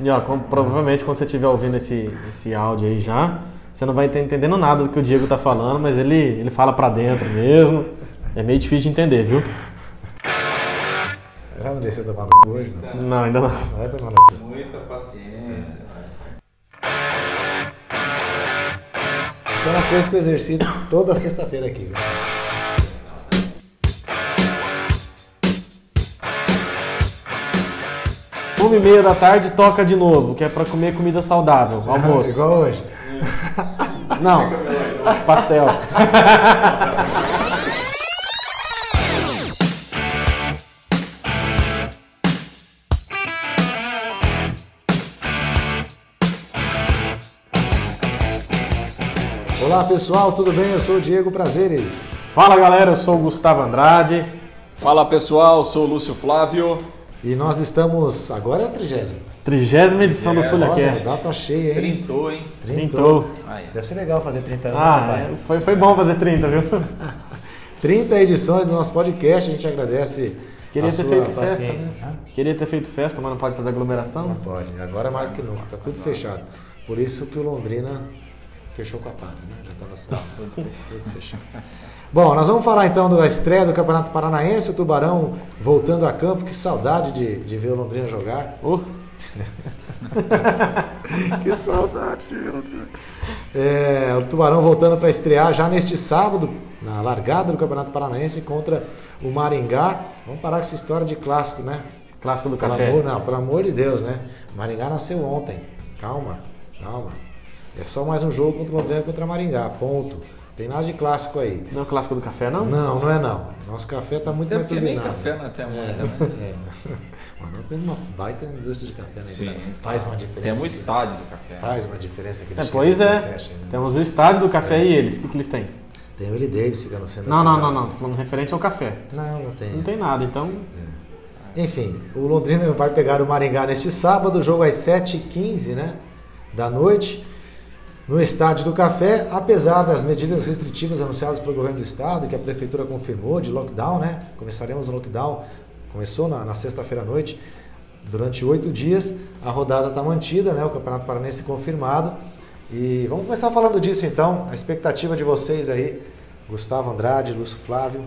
E ó, com- provavelmente quando você estiver ouvindo esse, esse áudio aí já, você não vai estar entendendo nada do que o Diego tá falando, mas ele, ele fala pra dentro mesmo. É meio difícil de entender, viu? Vamos descer tomar no cu hoje? Não. Não, ainda não. Vai tomar no cu. Muita paciência. Então é uma coisa que eu exercito toda sexta-feira aqui. viu? Uma e meia da tarde toca de novo, que é pra comer comida saudável, almoço. Igual hoje. Não, pastel. Olá pessoal, tudo bem? Eu sou o Diego Prazeres. Fala galera, eu sou o Gustavo Andrade. Fala pessoal, sou o Lúcio Flávio. E nós estamos. Agora é a trigésima. Trigésima edição do FulhaCast. data cheia, hein? Trintou, hein? Trintou. Deve ser legal fazer 30 anos, né, Ah, papai? é, foi, foi bom fazer 30, viu? 30 edições do nosso podcast, a gente agradece Queria a ter sua feito festa. paciência. né? Hã? Queria ter feito festa, mas não pode fazer aglomeração. Não pode, agora mais do que nunca, tá tudo fechado. Por isso que o Londrina fechou com a pata, né? Já estava tudo fechado. Bom, nós vamos falar então da estreia do Campeonato Paranaense, o Tubarão voltando a campo, que saudade de, de ver o Londrina jogar. Oh, Que saudade de ver o Londrina. É, o Tubarão voltando para estrear já neste sábado, na largada do Campeonato Paranaense contra o Maringá. Vamos parar com essa história de clássico, né? clássico do Pelo café. amor, não, pelo amor de Deus, né? Maringá nasceu ontem. Calma, calma. É só mais um jogo contra o Londrina contra Maringá, ponto. Tem nada de clássico aí. Não é o clássico do café, não? Não, não é não. Nosso café tá muito Até mais porque nem café temos É, ainda, né? é. Mas nós temos uma baita indústria de café, né? Sim. Faz uma diferença. Temos o estádio do café. Faz uma diferença aqui É, pois é. né? Temos o estádio do café e eles. O que, que eles têm? Tem o Willie Davis ficando no centro Não, da não, cidade. não, não. Tô falando referente ao café. Não, não tem. Não tem nada, então. Enfim, o Londrina vai pegar o Maringá neste sábado, jogo às 7h15 né, da noite, no Estádio do Café, apesar das medidas restritivas anunciadas pelo governo do estado, que a prefeitura confirmou de lockdown, né? Começaremos o lockdown, começou na, na sexta-feira à noite, durante oito dias, a rodada está mantida, né? O Campeonato Paranense confirmado. E vamos começar falando disso então, a expectativa de vocês aí, Gustavo Andrade, Lúcio Flávio.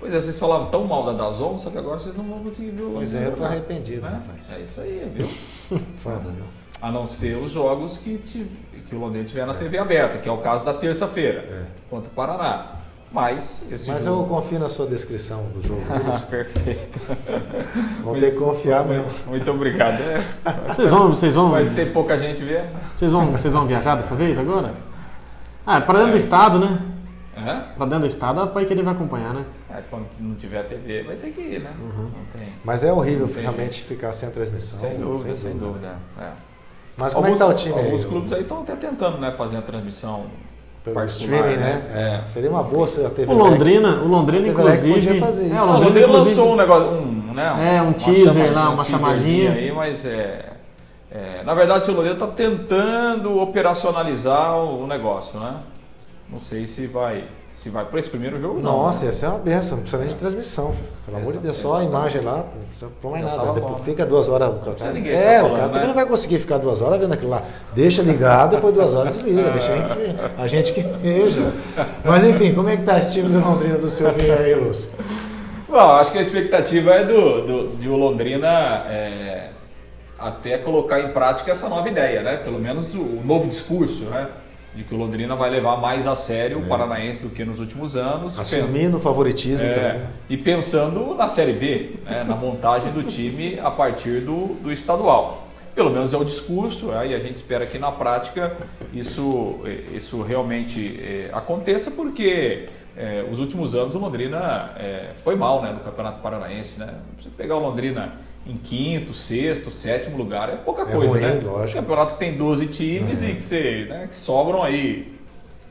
Pois é, vocês falavam tão mal da Dazon, só que agora vocês não vão conseguir ver o Pois é, eu tô arrependido, né? rapaz. É isso aí, viu? Foda, viu? A não ser os jogos que, ti- que o Londrina tiver na TV aberta, que é o caso da terça-feira, É. contra o Paraná. Mas esse Mas eu jogo... confio na sua descrição do jogo. Perfeito. Vão ter que confiar mesmo. Muito obrigado. É, Vocês vão, vocês vão, vai ter pouca gente vendo. vocês vão, vocês vão viajar dessa vez agora? Ah, é pra dentro do estado, né? Hã? Pra dentro do estado, a pai que ele vai acompanhar, né? É, quando não tiver TV, vai ter que ir, né? Uhum. Não tem. Mas é horrível realmente ficar sem a transmissão. Sem dúvida, sem dúvida. É. Mas como é que tá o time aí? alguns clubes aí estão até tentando né, fazer a transmissão Pelo streaming, né? É. Seria uma boa se a TV O Londrina, o Londrina inclusive. podia fazer isso. É, o Londrina, Londrina inclusive- lançou um negócio, um, né? É, um teaser lá, um uma chamadinha. aí, mas é, é, na verdade o Londrina está tentando operacionalizar o, o negócio, né? Não sei se vai, se vai para esse primeiro jogo. não, Nossa, né? ia ser uma benção, não precisa nem de transmissão. Pelo amor de Deus, só a imagem lá, não precisa pôr mais nada. Depois bom. fica duas horas. O cara, ninguém é, ficar o falando, cara né? também não vai conseguir ficar duas horas vendo aquilo lá. Deixa ligado, depois duas horas desliga. deixa a gente, a gente que veja. Mas enfim, como é que tá esse time do Londrina do seu vinho aí, Lúcio? Bom, acho que a expectativa é do, do, de o Londrina é, até colocar em prática essa nova ideia, né? Pelo menos o, o novo discurso, né? De que o Londrina vai levar mais a sério o Paranaense do que nos últimos anos. Assumindo o favoritismo É, também. e pensando na Série B, né, na montagem do time a partir do, do estadual. Pelo menos é o discurso, né, e a gente espera que na prática isso, eh, isso realmente eh, aconteça, porque eh, os últimos anos o Londrina foi mal né, no Campeonato Paranaense. Né? Você pegar o Londrina em quinto, sexto, sétimo lugar é pouca É coisa, ruim, né? lógico. Campeonato que tem 12 times e que, você, né, que sobram aí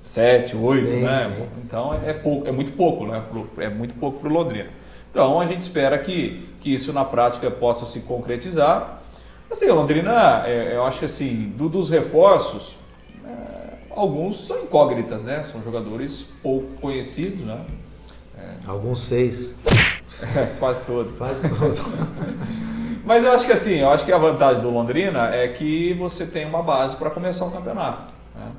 7, 8, Sim, né? sim. Então é, pouco, é muito pouco, né? É muito pouco para o Londrina. Então a gente espera que, que isso na prática possa se concretizar. Assim, o Londrina, é, eu acho que assim, do- dos reforços, é, alguns são incógnitas, né? São jogadores pouco conhecidos, né? Alguns seis, Quase todos. quase todos. Mas eu acho que assim, eu acho que a vantagem do Londrina é que você tem uma base para começar o campeonato. Né?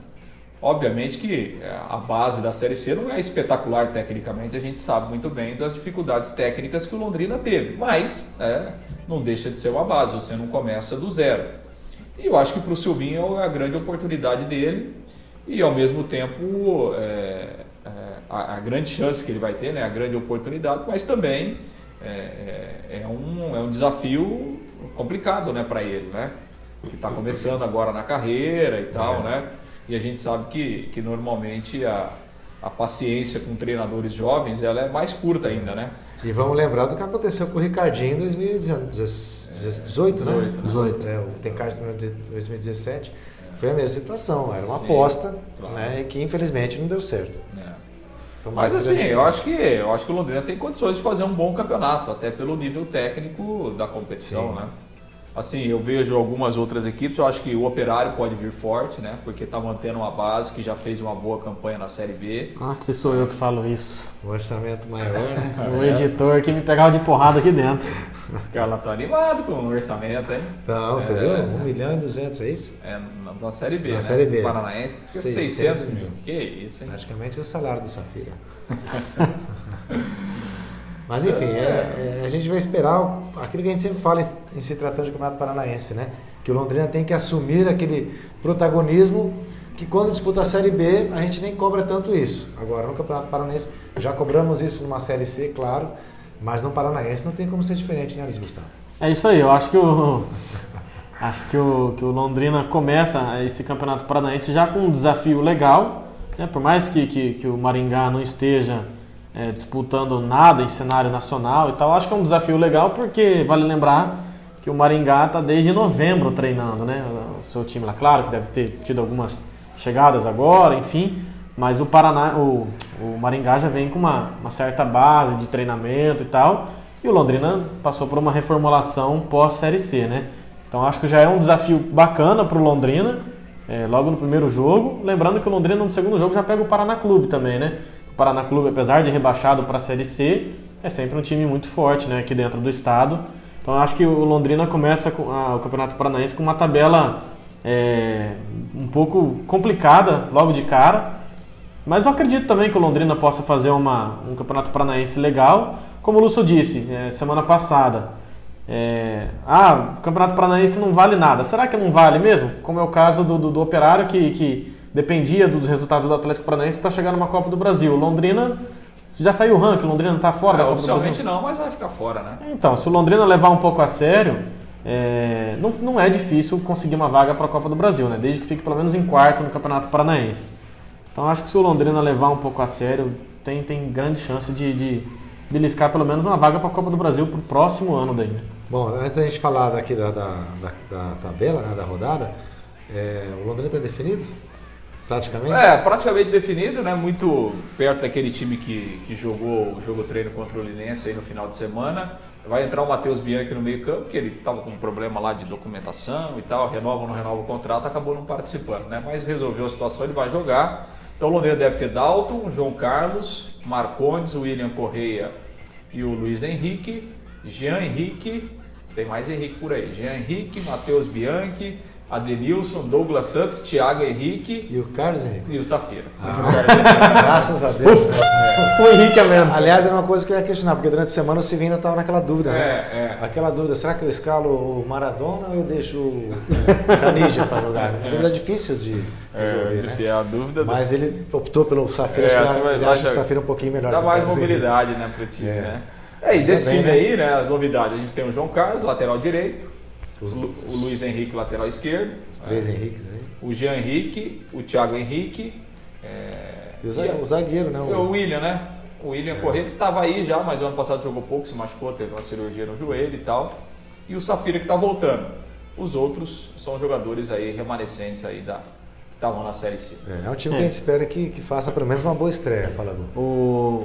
Obviamente que é, a base da Série C não é espetacular tecnicamente, a gente sabe muito bem das dificuldades técnicas que o Londrina teve, mas é, não deixa de ser uma base, você não começa do zero. E eu acho que para o Silvinho é a grande oportunidade dele e ao mesmo tempo é, a, a, grande chance que ele vai ter, né, a grande oportunidade, mas também é, é, é um, é um desafio complicado né, para ele, né? Que está começando agora na carreira e tal, né? E a gente sabe que, que normalmente a, a paciência com treinadores jovens ela é mais curta ainda, né? E vamos lembrar do que aconteceu com o Ricardinho em 2018, né? 18. É, o Tencast de 2017. Foi a mesma situação, era uma Sim, aposta claro. né, que infelizmente não deu certo. É. Mas assim, eu acho, que, eu acho que o Londrina tem condições de fazer um bom campeonato, até pelo nível técnico da competição, Sim. né? Assim, eu vejo algumas outras equipes, eu acho que o Operário pode vir forte, né? Porque está mantendo uma base que já fez uma boa campanha na Série B. Ah, se sou eu que falo isso. O orçamento maior, né? o editor que me pegava de porrada aqui dentro. Os caras estão animados com o orçamento, hein? Não, você é, viu? 1 milhão e 200, é isso? É, na, Série B, na né? Série B. Paranaense, 600, 600 mil. mil. Que isso, hein? Praticamente o salário do Safira. Mas enfim, é, é, a gente vai esperar aquilo que a gente sempre fala em, em, se tratando de Campeonato Paranaense, né? Que o Londrina tem que assumir aquele protagonismo que quando disputa a Série B a gente nem cobra tanto isso. Agora no Campeonato Paranaense já cobramos isso numa Série C, claro, mas no Paranaense não tem como ser diferente, né, Luiz Gustavo? É isso aí, eu acho que o, acho que o, que o Londrina começa esse Campeonato Paranaense já com um desafio legal, né? por mais que, que, que o Maringá não esteja é, disputando nada em cenário nacional e tal. Acho que é um desafio legal porque vale lembrar que o Maringá está desde novembro treinando, né? O seu time lá, claro que deve ter tido algumas chegadas agora, enfim, mas o Paraná, o, o Maringá já vem com uma, uma certa base de treinamento e tal. E o Londrina passou por uma reformulação pós-Série C, né? Então acho que já é um desafio bacana para o Londrina, é, logo no primeiro jogo. Lembrando que o Londrina no segundo jogo já pega o Paraná Clube também, né? Paraná Clube, apesar de rebaixado para a Série C, é sempre um time muito forte né, aqui dentro do estado. Então acho que o Londrina começa a, o Campeonato Paranaense com uma tabela é, um pouco complicada logo de cara. Mas eu acredito também que o Londrina possa fazer uma, um Campeonato Paranaense legal. Como o Lúcio disse é, semana passada, é, ah, o Campeonato Paranaense não vale nada. Será que não vale mesmo? Como é o caso do, do, do Operário que, que dependia dos resultados do Atlético Paranaense para chegar numa Copa do Brasil. Londrina já saiu o ranking, Londrina está fora é, da Copa do Brasil. Oficialmente não, mas vai ficar fora, né? Então, se o Londrina levar um pouco a sério, é, não, não é difícil conseguir uma vaga para a Copa do Brasil, né? Desde que fique pelo menos em quarto no Campeonato Paranaense. Então acho que se o Londrina levar um pouco a sério, tem, tem grande chance de, de beliscar pelo menos uma vaga para a Copa do Brasil para o próximo ano daí. Né? Bom, antes da gente falar daqui da, da, da, da tabela, né, da rodada, é, o Londrina está definido? Praticamente? É, praticamente definido, né? Muito perto daquele time que, que jogou o jogo treino contra o Linense aí no final de semana. Vai entrar o Matheus Bianchi no meio campo, que ele estava com um problema lá de documentação e tal, renova ou não renova o contrato, acabou não participando, né? Mas resolveu a situação, ele vai jogar. Então o Londrina deve ter Dalton, João Carlos, Marcondes, William Correia e o Luiz Henrique, Jean Henrique, tem mais Henrique por aí, Jean Henrique, Matheus Bianchi, Adenilson, Douglas Santos, Thiago Henrique. E o Carlos Henrique? E o Safira. Ah, graças a Deus. Né? o Henrique é menos. Aliás, era uma coisa que eu ia questionar, porque durante a semana o Silvinho ainda estava naquela dúvida, né? É, é. Aquela dúvida, será que eu escalo o Maradona ou eu deixo o Canidia para jogar? Uma dúvida difícil de é, resolver, é, né? É a dúvida Mas ele optou pelo Safira, é, acho que ele acha o Safira um pouquinho melhor. Dá mais mobilidade, né, para o time, é. né? É, e desse time né? aí, né, as novidades, a gente tem o João Carlos, lateral direito, os, o Luiz Henrique, lateral esquerdo. Os três é, Henriques aí. O Jean Henrique, o Thiago Henrique. É, e o zagueiro, o zagueiro né? O, o William, né? O William é. Corrêa que estava aí já, mas o ano passado jogou pouco, se machucou, teve uma cirurgia no joelho e tal. E o Safira que está voltando. Os outros são jogadores aí remanescentes aí da, que estavam na Série C. É, é um time é. que a gente espera que, que faça pelo menos uma boa estreia, fala o,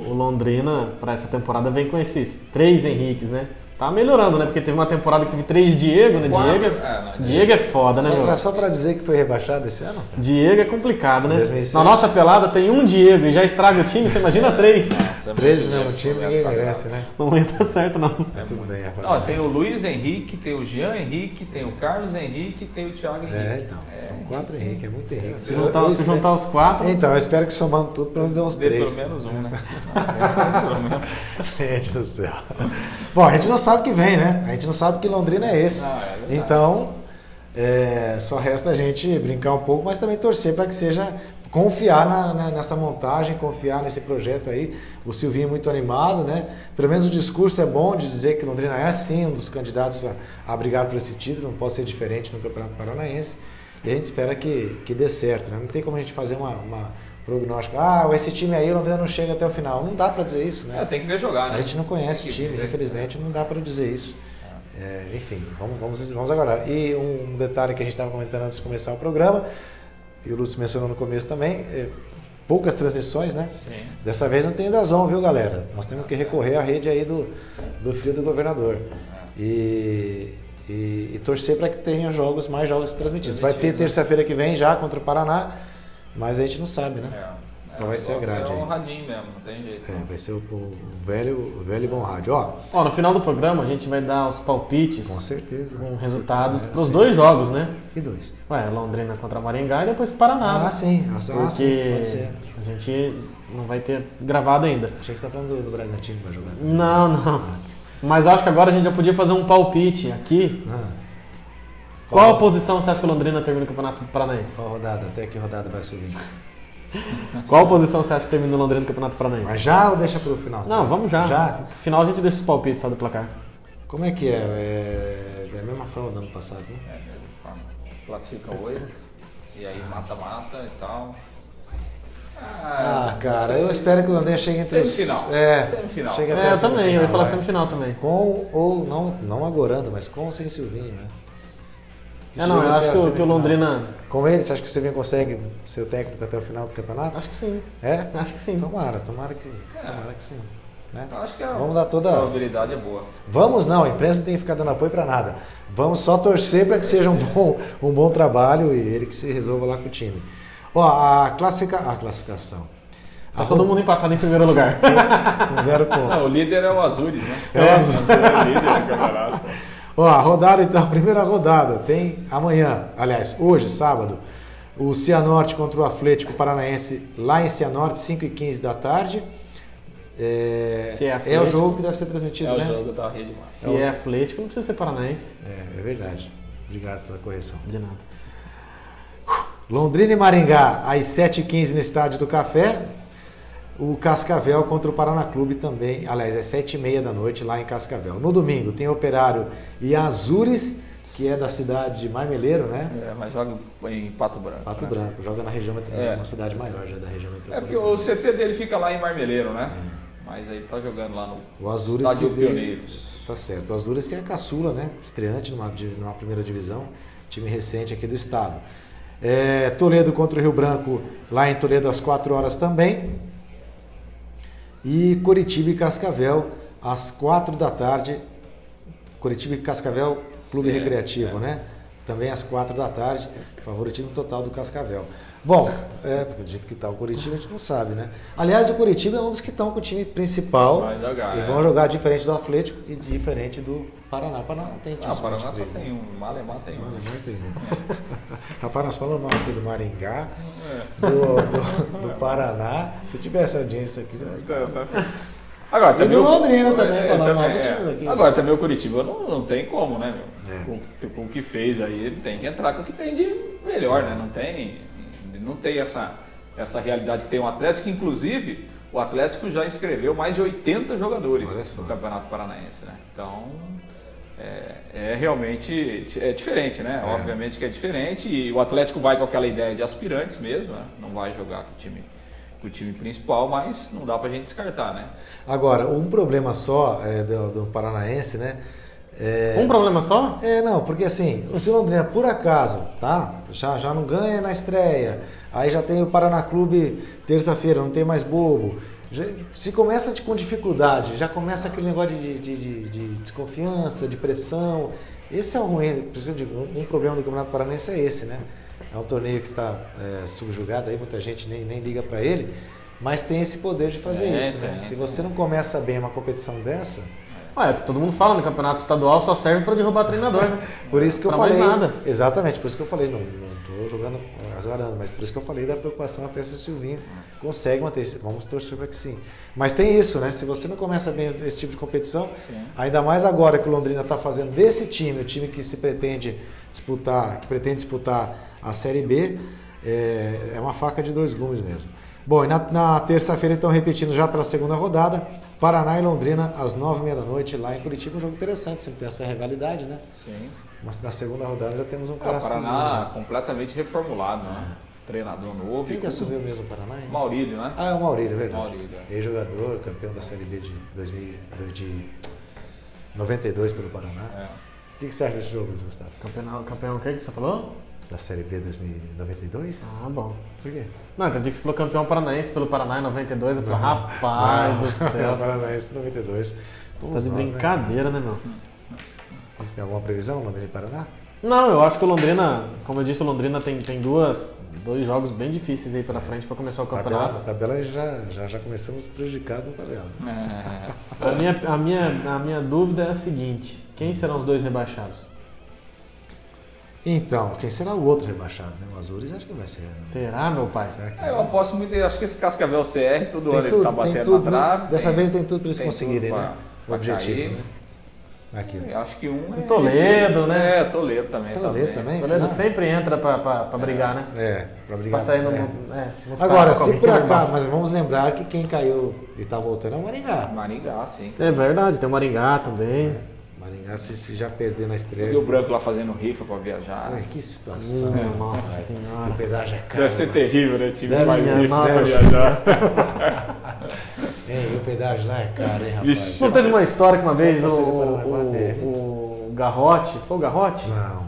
o Londrina, para essa temporada, vem com esses três Henriques, né? Tá melhorando, né? Porque teve uma temporada que teve três Diego, né? Quatro. Diego, É, não, Diego é foda, né, Só meu? pra, só pra dizer que foi rebaixado esse ano? Diego é complicado, né? 2006. Na nossa pelada tem um Diego e já estraga o time, você imagina três. Nossa, 13 muito não, o time ninguém merece, né? Não ia dar certo, não. Mas tudo bem, Ó, rapaziada. tem o Luiz Henrique, tem o Jean Henrique, tem o Carlos Henrique, tem o Thiago Henrique. É, então. São quatro Henrique, é muito Henrique. Se juntar, se juntar os quatro, Então, eu espero que somando tudo pra nos dar uns Dê três. pelo menos um, né? pelo menos. Gente do céu. Bom, a gente não sabe o que vem, né? A gente não sabe que Londrina é esse. Ah, é então, é, só resta a gente brincar um pouco, mas também torcer para que seja confiar na- na- nessa montagem, confiar nesse projeto aí. O Silvinho é muito animado, né? Pelo menos o discurso é bom de dizer que Londrina é sim um dos candidatos a, a brigar por esse título, não pode ser diferente no Campeonato Paranaense. E a gente espera que, que dê certo, né? Não tem como a gente fazer uma, uma prognóstico. Ah, esse time aí, o Londrina não chega até o final. Não dá para dizer isso, né? É, tem que ver jogar, né? A gente não conhece o time, ver. infelizmente não dá para dizer isso. É, enfim, vamos, vamos, vamos agora. E um detalhe que a gente estava comentando antes de começar o programa, e o Lúcio mencionou no começo também, é, poucas transmissões, né? Sim. Dessa vez não tem Dazon, viu galera? Nós temos que recorrer à rede aí do, do filho do governador. E, e, e torcer para que tenha jogos, mais jogos transmitidos. Vai ter né? terça-feira que vem já contra o Paraná, mas a gente não sabe, né? É. Qual vai ser a grade É um radinho mesmo, não tem jeito. É, vai ser o, o velho, o velho e bom rádio. Ó, ó, no final do programa a gente vai dar os palpites com certeza. com resultados É, para os dois jogos, né? E dois. Ué, Londrina contra Maringá e depois Paraná. Ah, né? sim. Ah, sim, Porque pode ser. a gente não vai ter gravado ainda. Achei que você está falando do, do Bragantino que vai jogar. Não, não. Mas acho que agora a gente já podia fazer um palpite aqui. Ah. Qual a posição você acha que o Londrina termina o Campeonato Paranaense? Qual rodada? Até que rodada vai subir? Qual posição você acha que termina o Londrina no Campeonato Paranaense? Mas já ou deixa pro final? Não, vamos já. Já? No final a gente deixa os palpites só do placar. Como é que é? É, é a mesma forma do ano passado, né? É, mesmo forma. Classifica oito, e aí mata-mata e tal. Ah, cara, eu espero que o Londrina chegue entre os... Semifinal. É, Semifinal. chegue até É, a eu também, eu ia falar vai. semifinal também. Com ou não, não agorando, mas com ou sem Silvinho, né? É, não, Chega eu até acho que, o- que o. Londrina. Com ele, você acha que o Silvinho consegue ser o técnico até o final do campeonato? Acho que sim. É? Acho que sim. Tomara, tomara que, tomara que sim. Né? Acho que a Vamos dar toda- probabilidade é boa. Vamos não, a imprensa não tem que ficar dando apoio para nada. Vamos só torcer para que seja um bom, um bom trabalho e ele que se resolva lá com o time. Ó, a, classifica, a classificação. Tá A todo mundo empatado em primeiro lugar. com zero ponto. Ah, o líder é o Azures, né? É o Azures. É o líder do campeonato. Ó, a rodada então, a primeira rodada tem amanhã, aliás, hoje, sábado, o Cianorte contra o Atlético Paranaense lá em Cianorte, 5 e 15 da tarde. É, Se é é o Atlético. jogo que deve ser transmitido, É o né? jogo da Rede Massa. Se é Atlético, não precisa ser paranaense. É, é verdade. Obrigado pela correção. De nada. Londrina e Maringá, às 7h15 no Estádio do Café. O Cascavel contra o Paraná Clube também, aliás, às 7h30 da noite lá em Cascavel. No domingo tem Operário e Azures, que é da cidade de Marmeleiro, né? É, mas joga em Pato Branco. Pato né? Branco, joga na região metropolitana, É. uma cidade maior já da região É porque metropolitana. o CT dele fica lá em Marmeleiro, né? Mas aí tá jogando lá no O Azures que Estádio veio, Pioneiros. Tá certo. O Azures que é a caçula, né? Estreante numa, numa primeira divisão, time recente aqui do estado. É, Toledo contra o Rio Branco, lá em Toledo às 4 horas também. E Curitiba e Cascavel, às 4 da tarde. Curitiba e Cascavel, Clube Sim, Recreativo, é. né? Também às 4 da tarde. Favoritismo total do Cascavel. Bom, é, do jeito que está o Curitiba, a gente não sabe, né? Aliás, o Curitiba é um dos que estão com o time principal. Jogar, E é. vão jogar diferente do Atlético e diferente do Paraná. Paraná não tem time Ah, Paraná só dele. tem um, Malemar tem um. não tem. né? Rapaz, nós falamos mal aqui do Maringá, É. do, do, do Paraná. Se tivesse audiência aqui, né? Agora, E também do o- Londrina também, É, falando também, do é. time daqui. Agora também o Curitiba não, não tem como, né, meu? É. Com, com o que fez aí, ele tem que entrar com o que tem de melhor, né? Não tem, não tem essa, essa realidade que tem o Atlético, inclusive o Atlético já inscreveu mais de 80 jogadores no Campeonato Paranaense, né? Então é, é realmente é diferente, né? É. Obviamente que é diferente e o Atlético vai com aquela ideia de aspirantes mesmo, né? Não vai jogar com o time, com o time principal, mas não dá pra gente descartar, né? Agora, um problema só é, do, do Paranaense, né? É, Um problema só? É, não, porque assim, o Londrina por acaso, tá? Já, já não ganha na estreia, aí já tem o Paraná Clube terça-feira, não tem mais bobo. se começa com dificuldade, já começa aquele negócio de, de, de, de desconfiança, de pressão. Esse é digo, um problema do Campeonato Paranaense é esse, né? É um torneio que está é, subjugado aí, muita gente nem, nem liga para ele, mas tem esse poder de fazer é, isso, né? Se você não começa bem uma competição dessa, ah, é o que todo mundo fala, no campeonato estadual só serve para derrubar treinador, né? por isso que eu falei. nada. Exatamente, por isso que eu falei, não, não tô jogando azarando, mas por isso que eu falei da preocupação até se o Silvinho consegue manter. Vamos torcer para que sim. Mas tem isso, né? Se você não começa bem esse tipo de competição, sim. ainda mais agora que o Londrina está fazendo desse time, o time que se pretende disputar, que pretende disputar a Série B, é, é uma faca de dois gumes mesmo. Bom, e na, na terça-feira, então, repetindo já pela segunda rodada, Paraná e Londrina, às nove e meia da noite, lá em Curitiba. Um jogo interessante, sempre tem essa rivalidade, né? Sim. Mas na segunda rodada já temos um clássico. É, o Paraná né? completamente reformulado, né? É. Treinador novo. Quem que assumiu mesmo o Paraná? Hein? Maurílio, né? Ah, é o Maurílio, é verdade. Maurílio. É. Ex-jogador, campeão da Série B de, 2000, de 92 pelo Paraná. É. O que, que você acha desse jogo, Gustavo? Campeão, campeão o que, que você falou? Da Série B 2092? Ah, bom. Por quê? Não, entendi que você falou campeão paranaense pelo Paraná em 92. Eu falei, rapaz não. do céu. paranaense 92. Tá de né? brincadeira, né, né meu? Vocês têm alguma previsão, Londrina e Paraná? Não, eu acho que o Londrina, como eu disse, o Londrina tem, tem duas, dois jogos bem difíceis aí pela frente para começar o campeonato. A tabela, a tabela já, já, já começamos prejudicados na tabela. É. A, minha, a, minha, a minha dúvida é a seguinte: quem serão os dois rebaixados? Então, quem será o outro rebaixado? Né? O Azures acho que vai ser. Né? Será, meu pai? Será é, eu aposto muito. Acho que esse Cascavel CR, todo ano ele tá batendo tudo, na trave. Dessa tem, vez tem tudo para eles conseguirem, né? O objetivo. Né? Aqui. Eu acho que um é. Toledo, esse, né? É, Toledo também. Toledo também. Toledo sempre entra para é. brigar, né? É, para brigar. Pra sair no, é. É, Agora, se por acaso, mas vamos lembrar que quem caiu e está voltando é o Maringá. Maringá, sim. É verdade, tem o Maringá também. É. Maringá se, se já perder na estreia. E o Branco lá fazendo rifa para viajar. Ué, que situação. Hum, nossa senhora. O pedágio é caro. Deve ser terrível, né? Time deve faz rifa para viajar. Ei, o pedágio lá é caro, hein, rapaz? Não teve uma história que uma vez o, o, o Garrote, foi o Garrote? Não.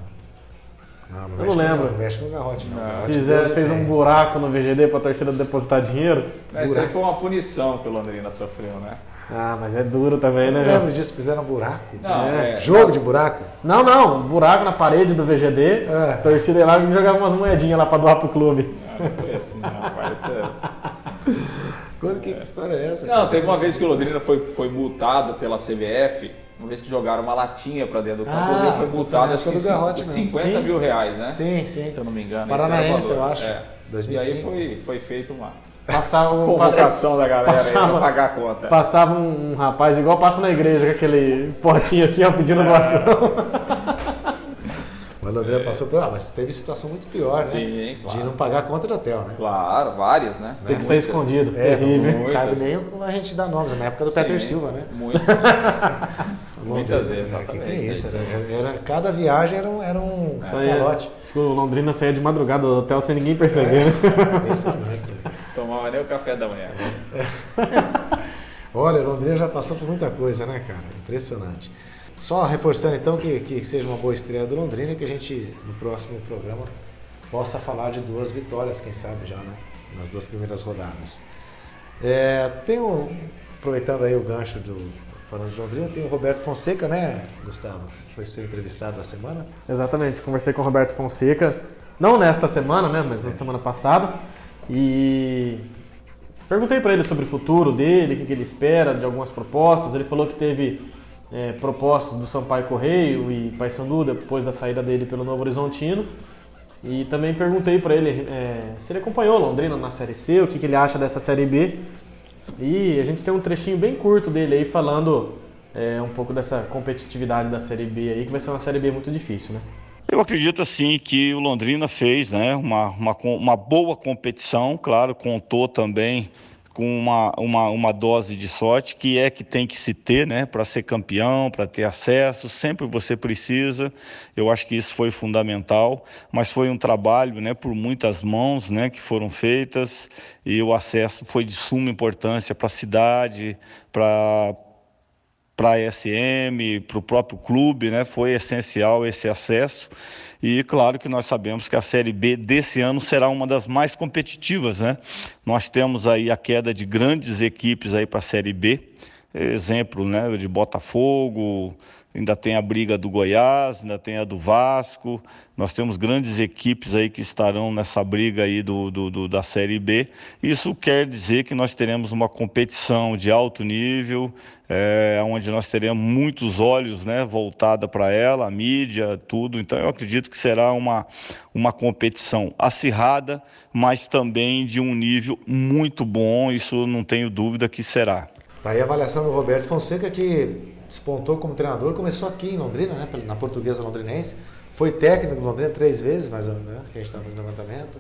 Não, não eu não lembro. Não mexe com o garrote, não. não. Fizer, fez um buraco no VGD para a torcida depositar dinheiro. É, isso aí foi uma punição que o Londrina sofreu, né? Ah, mas é duro também, né? Lembra disso? Fizeram buraco? Não, é. é. Jogo de buraco? Não, não. buraco na parede do VGD. É. A torcida lá e jogava umas moedinhas lá pra doar pro clube. Não, não foi assim, não, rapaz. É... Quando, que, que história é essa? Não, teve uma vez que o Londrina foi, foi multado pela CBF. Uma vez que jogaram uma latinha pra dentro do campo, ah, foi multado acho que garrote 50 mesmo. mil reais, né? Sim, sim. Se eu não me engano. Paranaense, eu acho. É. 2005. E aí foi, foi feito uma Passava um, convocação da galera passava, pra pagar a conta. Passava um, um, rapaz igual passa na igreja, com aquele portinho assim, ó, pedindo doação. Mas o André é. passou por. Ah, mas teve situação muito pior, Sim, né? Claro. De não pagar a conta do hotel, né? Claro, várias, né? Tem que ser escondido. É, terrível. Não cabe nem a gente dar nomes, na época do Sim, Peter Silva, né? Muitas, muitas vezes. É, que, que é isso? Era, era, cada viagem era um, era um calote. O Londrina saía de madrugada do hotel sem ninguém perceber. É, né? Tomava nem o café da manhã. Olha, Londrina já passou por muita coisa, né, cara? Impressionante. Só reforçando então que, que seja uma boa estreia do Londrina e que a gente, no próximo programa, possa falar de duas vitórias, quem sabe já, né? Nas duas primeiras rodadas. É, tem um, aproveitando aí o gancho do falando de Londrina, tem o Roberto Fonseca, né, Gustavo? Foi ser entrevistado na semana. Exatamente, conversei com o Roberto Fonseca, não nesta semana, né, mas é. na semana passada, e perguntei para ele sobre o futuro dele, o que, que ele espera de algumas propostas. Ele falou que teve é, propostas do Sampaio Correio e Paysandu depois da saída dele pelo Novo Horizontino. E também perguntei para ele é, se ele acompanhou Londrina na Série C, o que, que, ele acha dessa Série B. E a gente tem um trechinho bem curto dele aí falando é, um pouco dessa competitividade da Série B aí, que vai ser uma Série B muito difícil, né? Eu acredito assim que o Londrina fez né, uma, uma, uma boa competição, claro, contou também com uma, uma, uma dose de sorte, que é que tem que se ter, né, para ser campeão, para ter acesso, sempre você precisa. Eu acho que isso foi fundamental, mas foi um trabalho, né, por muitas mãos, né, que foram feitas, e o acesso foi de suma importância para a cidade, para para a SM, para o próprio clube, né? Foi essencial esse acesso. E claro que nós sabemos que a Série B desse ano será uma das mais competitivas, né? Nós temos aí a queda de grandes equipes aí para a Série B, exemplo, né, de Botafogo, ainda tem a briga do Goiás, ainda tem a do Vasco. Nós temos grandes equipes aí que estarão nessa briga aí do, do, do, da Série B. Isso quer dizer que nós teremos uma competição de alto nível, é, onde nós teremos muitos olhos né, voltada para ela, a mídia, tudo. Então eu acredito que será uma, uma competição acirrada, mas também de um nível muito bom, isso não tenho dúvida que será. Tá aí a avaliação do Roberto Fonseca, que despontou como treinador, começou aqui em Londrina, né, na portuguesa londrinense, foi técnico do Londrina três vezes, mais ou menos, né, que a gente está fazendo levantamento.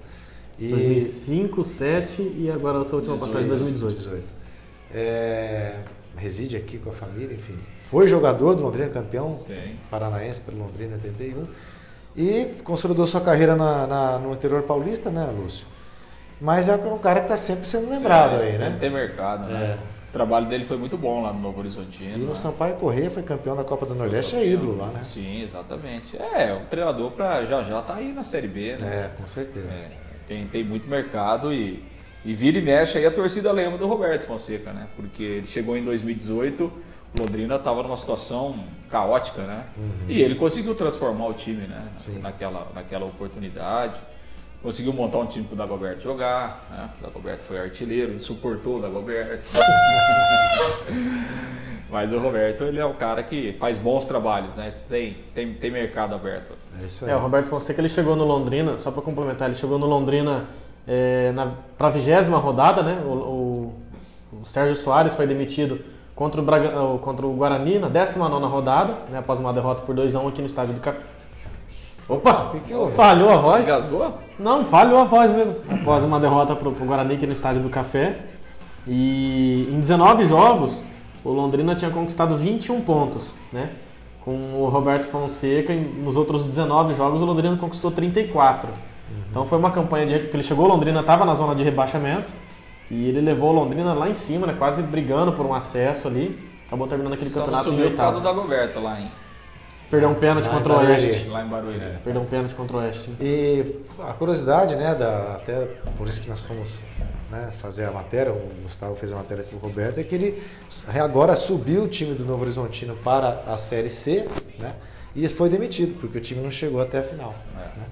E... 2005, 2007 e agora essa última 18, passagem em 2018. 18. É, reside aqui com a família, enfim. Foi jogador do Londrina, campeão Sim. paranaense pelo Londrina em 81. E consolidou sua carreira na, na, no interior paulista, né, Lúcio? Mas é um cara que está sempre sendo lembrado Sim, aí, né? Tem mercado, né? É. O trabalho dele foi muito bom lá no Novo Horizontino. E no né? Sampaio Corrêa foi campeão da Copa do Nordeste, é ídolo lá, né? Sim, exatamente. É, um treinador para já já tá aí na Série B, né? É, com certeza. É, tem, tem muito mercado e, e vira e mexe aí a torcida lembra do Roberto Fonseca, né? Porque ele chegou em 2018, Londrina estava numa situação caótica, né? Uhum. E ele conseguiu transformar o time, né? Sim. Naquela, naquela oportunidade. Conseguiu montar um time para o Dagoberto jogar. Né? O Dagoberto foi artilheiro, ele suportou o Dagoberto. Mas o Roberto ele é o cara que faz bons trabalhos, né? Tem, tem, tem mercado aberto. É isso aí. É, o Roberto Fonseca ele chegou no Londrina, só para complementar, ele chegou no Londrina é, para a vigésima rodada, né? O, o, o, Sérgio Soares foi demitido contra o, Braga, contra o Guarani na 19 rodada, né? após uma derrota por 2x1 aqui no estádio do Café. Opa! Que que houve? Falhou a voz? Gasgou? Não, falhou a voz mesmo. Após uma derrota para o Guarani aqui no Estádio do Café. E em 19 jogos, o Londrina tinha conquistado 21 pontos, né? Com o Roberto Fonseca, nos outros 19 jogos, o Londrina conquistou 34. Uhum. Então foi uma campanha de que ele chegou, Londrina estava na zona de rebaixamento e ele levou Londrina lá em cima, né? Quase brigando por um acesso ali. Acabou terminando aquele Só campeonato em oitavo. da Goberta lá, hein? Perdeu um pênalti contra o Oeste. Lá em Barueri. É. Perdeu um pênalti contra o Oeste. E a curiosidade, né, da, até por isso que nós fomos né, fazer a matéria, o Gustavo fez a matéria com o Roberto, é que ele agora subiu o time do Novo Horizontino para a Série C, né? E foi demitido, porque o time não chegou até a final. É, né?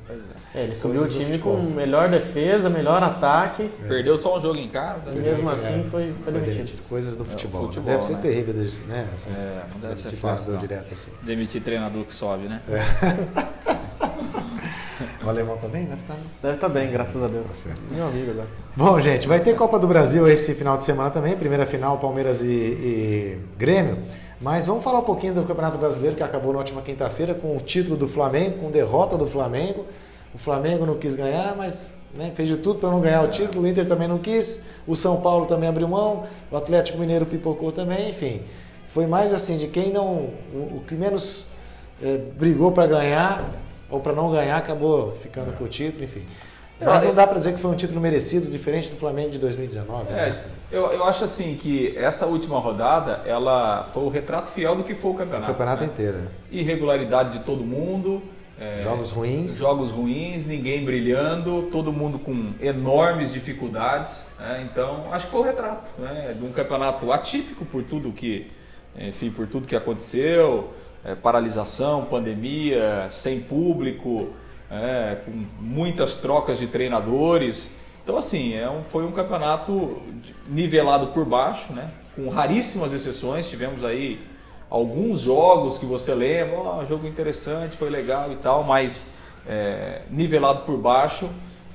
é. é ele subiu o time com melhor defesa, melhor ataque. É. Perdeu só um jogo em casa. E mesmo assim foi, foi, demitido. demitido. Coisas do futebol. Né? futebol deve ser né? terrível, né? Assim, é, não deve ser fácil. Direto, assim. Demitir treinador que sobe, né? O alemão tá bem? Deve estar. Tá, né? Deve estar tá bem, graças a Deus. Tá certo. Meu amigo agora. Bom, gente, vai ter Copa do Brasil esse final de semana também. Primeira final, Palmeiras e, e Grêmio. Mas vamos falar um pouquinho do Campeonato Brasileiro que acabou na última quinta-feira com o título do Flamengo, com derrota do Flamengo. O Flamengo não quis ganhar, mas né, fez de tudo para não ganhar o título. O Inter também não quis. O São Paulo também abriu mão. O Atlético Mineiro pipocou também. Enfim, foi mais assim de quem não, o, que menos é, brigou para ganhar ou para não ganhar acabou ficando com o título. Enfim, mas não dá para dizer que foi um título merecido, diferente do Flamengo de 2019. É, né? eu, eu acho assim que essa última rodada ela foi o retrato fiel do que foi o campeonato. O campeonato né? inteiro. Irregularidade de todo mundo. É, jogos ruins. Jogos ruins, ninguém brilhando, todo mundo com enormes dificuldades. Né? Então, acho que foi o retrato né? de um campeonato atípico por tudo que, enfim, por tudo que aconteceu, é, paralisação, pandemia, sem público é, com muitas trocas de treinadores. Então, assim, é um, foi um campeonato nivelado por baixo, né? com raríssimas exceções. Tivemos aí alguns jogos que você lembra, oh, jogo interessante, foi legal e tal, mas é, nivelado por baixo.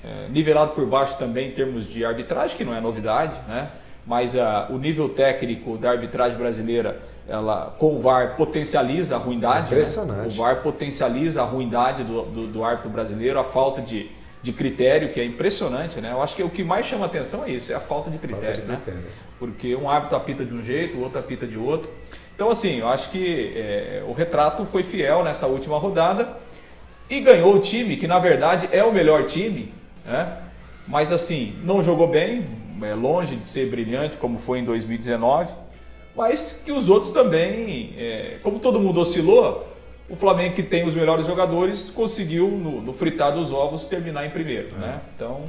É, nivelado por baixo também em termos de arbitragem, que não é novidade, né? mas uh, o nível técnico da arbitragem brasileira ela com o VAR potencializa a ruindade. Né? Impressionante. Né? O VAR potencializa a ruindade do, do, do árbitro brasileiro, a falta de, de critério, que é impressionante, né? Eu acho que o que mais chama atenção é isso, é a falta de critério, falta de né? critério. né? Porque um árbitro apita de um jeito, o outro apita de outro. Então, assim, eu acho que é, o retrato foi fiel nessa última rodada e ganhou o time, que na verdade é o melhor time, né? Mas, assim, não jogou bem, é longe de ser brilhante como foi em 2019 mas que os outros também, é, como todo mundo oscilou, o Flamengo que tem os melhores jogadores conseguiu no, no fritar dos ovos terminar em primeiro, é. né? Então,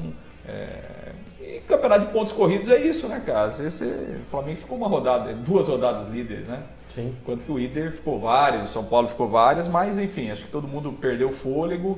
é, e campeonato de pontos corridos é isso, né, cara? Esse, o Flamengo ficou uma rodada, duas rodadas líderes, né? Sim. Enquanto que o Inter ficou várias, o São Paulo ficou várias, mas enfim, acho que todo mundo perdeu fôlego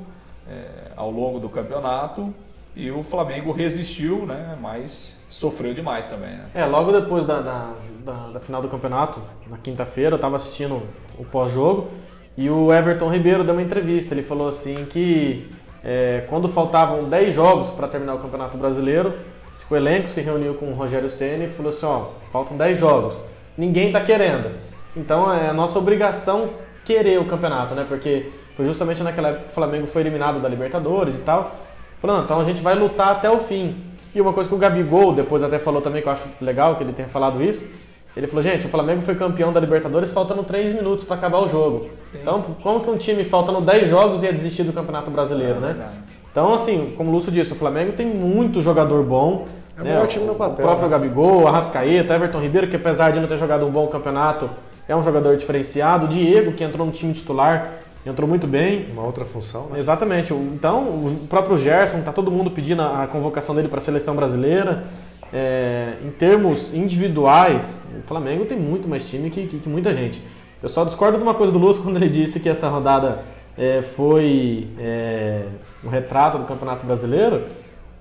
é, ao longo do campeonato e o Flamengo resistiu, né? Mas sofreu demais também, né? É, logo depois da, da, da, da final do campeonato, na quinta-feira, eu estava assistindo o pós-jogo e o Everton Ribeiro deu uma entrevista. Ele falou assim que é, quando faltavam 10 jogos para terminar o Campeonato Brasileiro, o elenco se reuniu com o Rogério Ceni e falou assim: ó, faltam 10 jogos, ninguém está querendo. Então é a nossa obrigação querer o campeonato, né? Porque foi justamente naquela época que o Flamengo foi eliminado da Libertadores e tal. Falando, então a gente vai lutar até o fim. E uma coisa que o Gabigol depois até falou também, que eu acho legal que ele tenha falado isso, ele falou, gente, o Flamengo foi campeão da Libertadores faltando 3 minutos para acabar o jogo. Sim. Então, como que um time faltando 10 jogos ia desistir do Campeonato Brasileiro, é, né? Então, assim, como o Lúcio disse, o Flamengo tem muito jogador bom. É né? um time no papel. O próprio né? Gabigol, Arrascaeta, Everton Ribeiro, que apesar de não ter jogado um bom campeonato, é um jogador diferenciado. O Diego, que entrou no time titular, entrou muito bem. Uma outra função, né? Exatamente. Então, o próprio Gerson, tá todo mundo pedindo a convocação dele para a seleção brasileira. É, em termos individuais, o Flamengo tem muito mais time que, que, que, muita gente. Eu só discordo de uma coisa do Lúcio quando ele disse que essa rodada é, foi é, um retrato do Campeonato Brasileiro,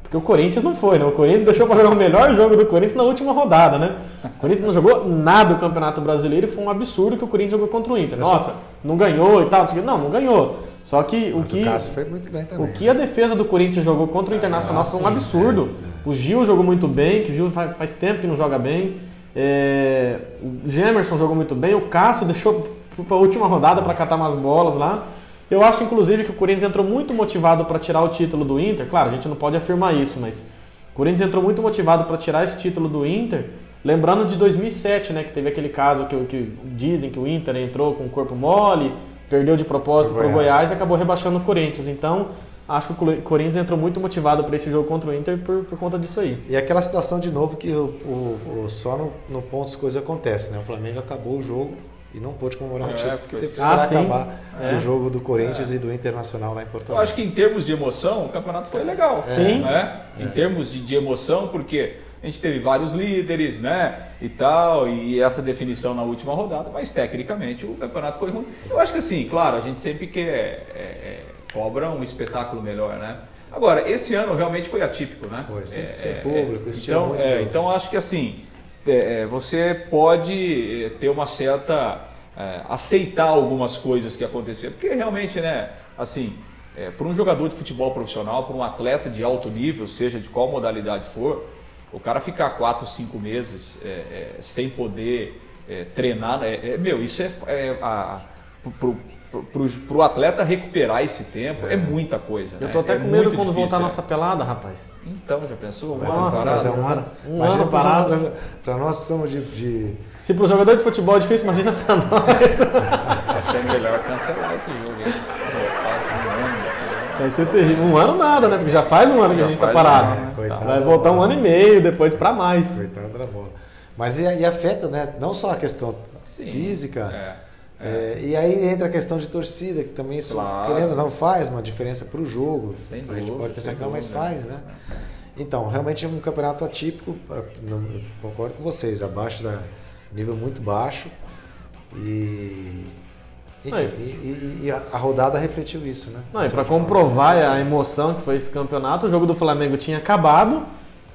porque o Corinthians não foi, né? O Corinthians deixou para jogar o melhor jogo do Corinthians na última rodada, né? O Corinthians não jogou nada do Campeonato Brasileiro e foi um absurdo que o Corinthians jogou contra o Inter. Nossa, não ganhou e tal. Não, não ganhou. Só que Mas o que. O Cássio foi muito bem também. O que a defesa do Corinthians jogou contra o Internacional ah, foi um absurdo. É, é. O Gil jogou muito bem, que o Gil faz tempo que não joga bem. É, o Gemerson jogou muito bem. O Cássio deixou para a última rodada para catar umas bolas lá. Eu acho, inclusive, que o Corinthians entrou muito motivado para tirar o título do Inter. Claro, a gente não pode afirmar isso, mas o Corinthians entrou muito motivado para tirar esse título do Inter. Lembrando de 2007, né, que teve aquele caso que, que dizem que o Inter entrou com o corpo mole perdeu de propósito para o Goiás e acabou rebaixando o Corinthians. Então, acho que o Corinthians entrou muito motivado para esse jogo contra o Inter por, por conta disso aí. E aquela situação de novo que o, o, o só no, no ponto as coisas acontecem, né? O Flamengo acabou o jogo e não pôde comemorar é, o título porque teve que esperar ah, acabar é. o jogo do Corinthians é. e do Internacional lá em Porto Alegre. Eu acho que em termos de emoção, o campeonato foi legal. Sim. Né? Em termos de, de emoção, porque a gente teve vários líderes, né? E tal, e essa definição na última rodada, mas tecnicamente o campeonato foi ruim. Eu acho que assim, claro, a gente sempre quer é, é, cobra um espetáculo melhor, né? Agora, esse ano realmente foi atípico, né? Foi, sem, é, sem público, é, então, é, então acho que assim, é, é, você pode ter uma certa. aceitar algumas coisas que aconteceram, porque realmente, né? Assim, para um jogador de futebol profissional, para um atleta de alto nível, seja de qual modalidade for, o cara ficar quatro, cinco meses é, é, sem poder é, treinar, é, é, meu, isso é, é a, pro, pro, pro, atleta recuperar esse tempo é, muita coisa. Eu tô né? até com medo quando difícil, voltar a nossa pelada, rapaz. Então, já pensou? Um nossa, ano parado? Um ano, um ano parado. Para nós somos de, de... Se pro jogador de futebol é difícil, imagina para nós. Achei melhor cancelar esse jogo. Hein? Vai ser terrível. Um ano nada, né? Porque já faz um ano que a gente está parado. Né? Vai voltar um ano e meio depois para mais. Coitado da bola. Mas e, e, afeta, né? Não só a questão Sim. física. É. É, e aí entra a questão de torcida, que também isso, claro. querendo não faz uma diferença para o jogo. Sem a gente pode pensar que não, mas faz, né? Então, realmente é um campeonato atípico, concordo com vocês, abaixo da nível muito baixo. E enfim, e, e, e, a rodada refletiu isso, né? Não, e para comprovar a emoção que foi esse campeonato, o jogo do Flamengo tinha acabado